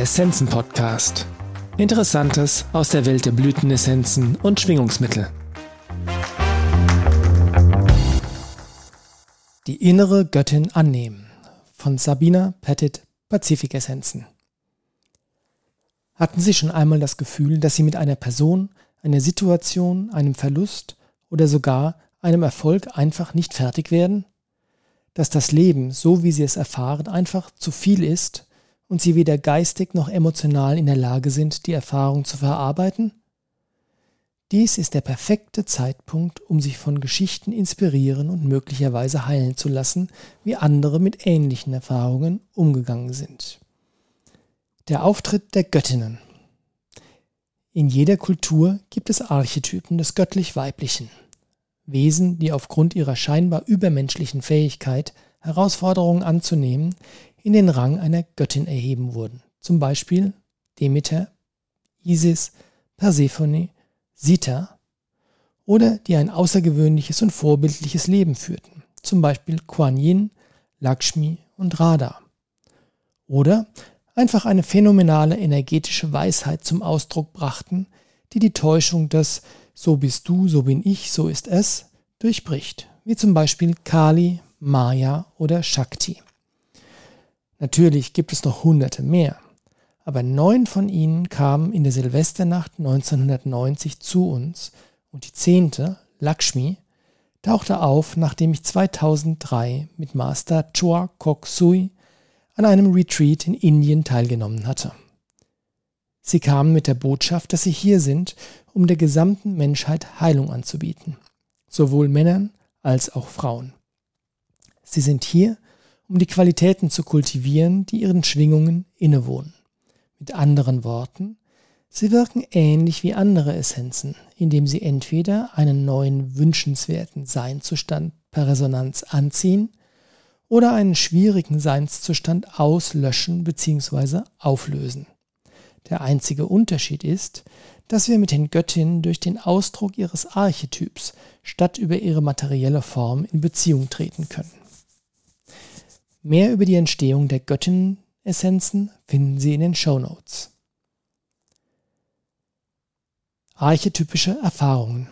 Essenzen-Podcast. Interessantes aus der Welt der Blütenessenzen und Schwingungsmittel. Die innere Göttin annehmen von Sabina Pettit Pazifik-Essenzen. Hatten Sie schon einmal das Gefühl, dass Sie mit einer Person, einer Situation, einem Verlust oder sogar einem Erfolg einfach nicht fertig werden? Dass das Leben, so wie Sie es erfahren, einfach zu viel ist und sie weder geistig noch emotional in der Lage sind, die Erfahrung zu verarbeiten? Dies ist der perfekte Zeitpunkt, um sich von Geschichten inspirieren und möglicherweise heilen zu lassen, wie andere mit ähnlichen Erfahrungen umgegangen sind. Der Auftritt der Göttinnen. In jeder Kultur gibt es Archetypen des göttlich-weiblichen. Wesen, die aufgrund ihrer scheinbar übermenschlichen Fähigkeit, Herausforderungen anzunehmen, in den Rang einer Göttin erheben wurden, zum Beispiel Demeter, Isis, Persephone, Sita, oder die ein außergewöhnliches und vorbildliches Leben führten, zum Beispiel Kuan Yin, Lakshmi und Radha. Oder einfach eine phänomenale energetische Weisheit zum Ausdruck brachten, die die Täuschung des So bist du, so bin ich, so ist es durchbricht, wie zum Beispiel Kali, Maya oder Shakti. Natürlich gibt es noch hunderte mehr, aber neun von ihnen kamen in der Silvesternacht 1990 zu uns und die zehnte, Lakshmi, tauchte auf, nachdem ich 2003 mit Master Chua Kok Sui an einem Retreat in Indien teilgenommen hatte. Sie kamen mit der Botschaft, dass sie hier sind, um der gesamten Menschheit Heilung anzubieten, sowohl Männern als auch Frauen. Sie sind hier, um die Qualitäten zu kultivieren, die ihren Schwingungen innewohnen. Mit anderen Worten, sie wirken ähnlich wie andere Essenzen, indem sie entweder einen neuen wünschenswerten Seinzustand per Resonanz anziehen oder einen schwierigen Seinszustand auslöschen bzw. auflösen. Der einzige Unterschied ist, dass wir mit den Göttinnen durch den Ausdruck ihres Archetyps statt über ihre materielle Form in Beziehung treten können. Mehr über die Entstehung der Göttinnen-Essenzen finden Sie in den Show Notes. Archetypische Erfahrungen.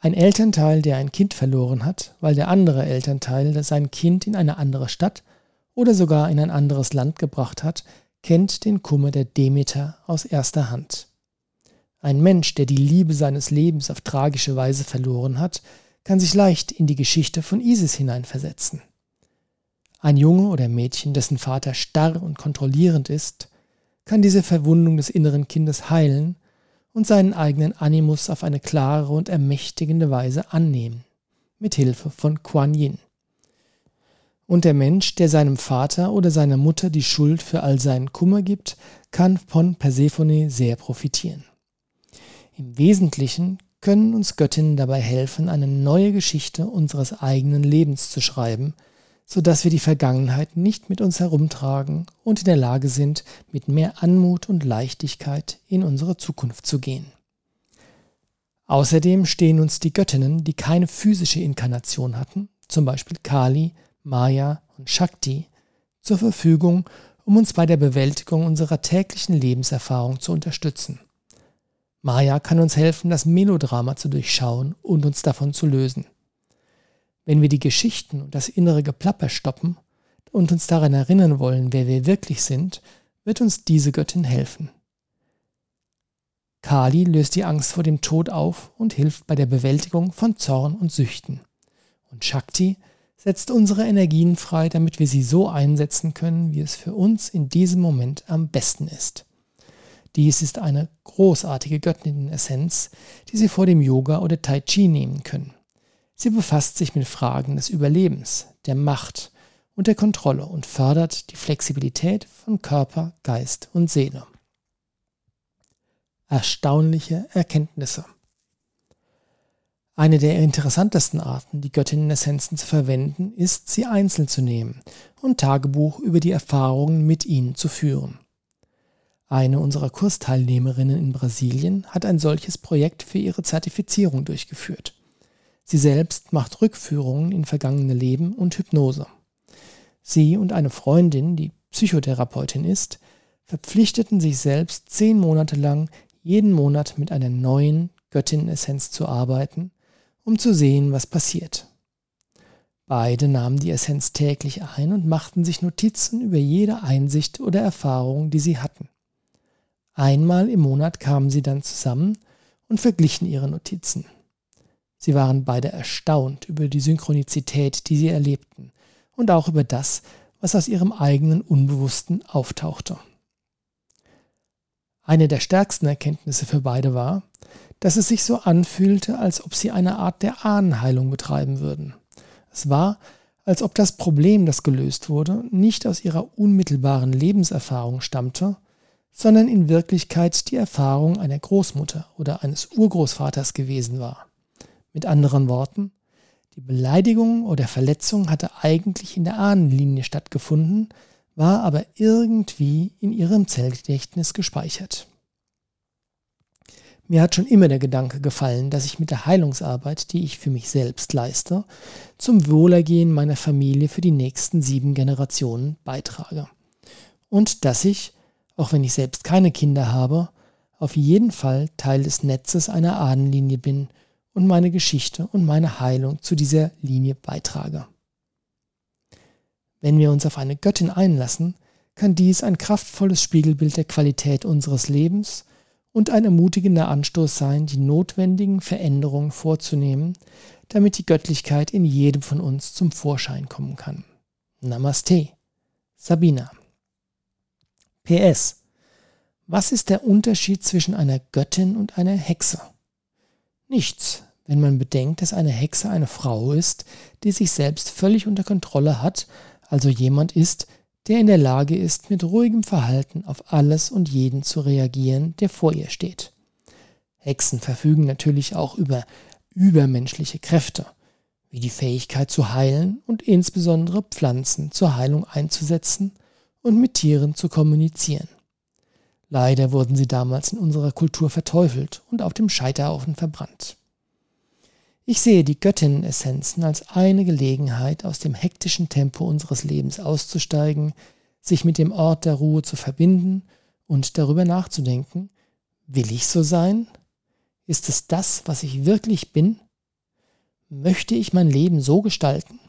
Ein Elternteil, der ein Kind verloren hat, weil der andere Elternteil sein Kind in eine andere Stadt oder sogar in ein anderes Land gebracht hat, kennt den Kummer der Demeter aus erster Hand. Ein Mensch, der die Liebe seines Lebens auf tragische Weise verloren hat, kann sich leicht in die Geschichte von Isis hineinversetzen. Ein Junge oder Mädchen, dessen Vater starr und kontrollierend ist, kann diese Verwundung des inneren Kindes heilen und seinen eigenen Animus auf eine klare und ermächtigende Weise annehmen, mit Hilfe von Kuan Yin. Und der Mensch, der seinem Vater oder seiner Mutter die Schuld für all seinen Kummer gibt, kann von Persephone sehr profitieren. Im Wesentlichen können uns Göttinnen dabei helfen, eine neue Geschichte unseres eigenen Lebens zu schreiben – so dass wir die Vergangenheit nicht mit uns herumtragen und in der Lage sind, mit mehr Anmut und Leichtigkeit in unsere Zukunft zu gehen. Außerdem stehen uns die Göttinnen, die keine physische Inkarnation hatten, zum Beispiel Kali, Maya und Shakti, zur Verfügung, um uns bei der Bewältigung unserer täglichen Lebenserfahrung zu unterstützen. Maya kann uns helfen, das Melodrama zu durchschauen und uns davon zu lösen. Wenn wir die Geschichten und das innere Geplapper stoppen und uns daran erinnern wollen, wer wir wirklich sind, wird uns diese Göttin helfen. Kali löst die Angst vor dem Tod auf und hilft bei der Bewältigung von Zorn und Süchten. Und Shakti setzt unsere Energien frei, damit wir sie so einsetzen können, wie es für uns in diesem Moment am besten ist. Dies ist eine großartige Göttin-Essenz, die Sie vor dem Yoga oder Tai Chi nehmen können. Sie befasst sich mit Fragen des Überlebens, der Macht und der Kontrolle und fördert die Flexibilität von Körper, Geist und Seele. Erstaunliche Erkenntnisse. Eine der interessantesten Arten, die Göttinnen-Essenzen zu verwenden, ist, sie einzeln zu nehmen und Tagebuch über die Erfahrungen mit ihnen zu führen. Eine unserer Kursteilnehmerinnen in Brasilien hat ein solches Projekt für ihre Zertifizierung durchgeführt. Sie selbst macht Rückführungen in vergangene Leben und Hypnose. Sie und eine Freundin, die Psychotherapeutin ist, verpflichteten sich selbst zehn Monate lang jeden Monat mit einer neuen Göttin-Essenz zu arbeiten, um zu sehen, was passiert. Beide nahmen die Essenz täglich ein und machten sich Notizen über jede Einsicht oder Erfahrung, die sie hatten. Einmal im Monat kamen sie dann zusammen und verglichen ihre Notizen. Sie waren beide erstaunt über die Synchronizität, die sie erlebten, und auch über das, was aus ihrem eigenen Unbewussten auftauchte. Eine der stärksten Erkenntnisse für beide war, dass es sich so anfühlte, als ob sie eine Art der Ahnenheilung betreiben würden. Es war, als ob das Problem, das gelöst wurde, nicht aus ihrer unmittelbaren Lebenserfahrung stammte, sondern in Wirklichkeit die Erfahrung einer Großmutter oder eines Urgroßvaters gewesen war. Mit anderen Worten, die Beleidigung oder Verletzung hatte eigentlich in der Ahnenlinie stattgefunden, war aber irgendwie in ihrem Zellgedächtnis gespeichert. Mir hat schon immer der Gedanke gefallen, dass ich mit der Heilungsarbeit, die ich für mich selbst leiste, zum Wohlergehen meiner Familie für die nächsten sieben Generationen beitrage. Und dass ich, auch wenn ich selbst keine Kinder habe, auf jeden Fall Teil des Netzes einer Ahnenlinie bin und meine Geschichte und meine Heilung zu dieser Linie beitrage. Wenn wir uns auf eine Göttin einlassen, kann dies ein kraftvolles Spiegelbild der Qualität unseres Lebens und ein ermutigender Anstoß sein, die notwendigen Veränderungen vorzunehmen, damit die Göttlichkeit in jedem von uns zum Vorschein kommen kann. Namaste. Sabina. PS. Was ist der Unterschied zwischen einer Göttin und einer Hexe? Nichts, wenn man bedenkt, dass eine Hexe eine Frau ist, die sich selbst völlig unter Kontrolle hat, also jemand ist, der in der Lage ist, mit ruhigem Verhalten auf alles und jeden zu reagieren, der vor ihr steht. Hexen verfügen natürlich auch über übermenschliche Kräfte, wie die Fähigkeit zu heilen und insbesondere Pflanzen zur Heilung einzusetzen und mit Tieren zu kommunizieren. Leider wurden sie damals in unserer Kultur verteufelt und auf dem Scheiterhaufen verbrannt. Ich sehe die Göttinnenessenzen als eine Gelegenheit, aus dem hektischen Tempo unseres Lebens auszusteigen, sich mit dem Ort der Ruhe zu verbinden und darüber nachzudenken, will ich so sein? Ist es das, was ich wirklich bin? Möchte ich mein Leben so gestalten?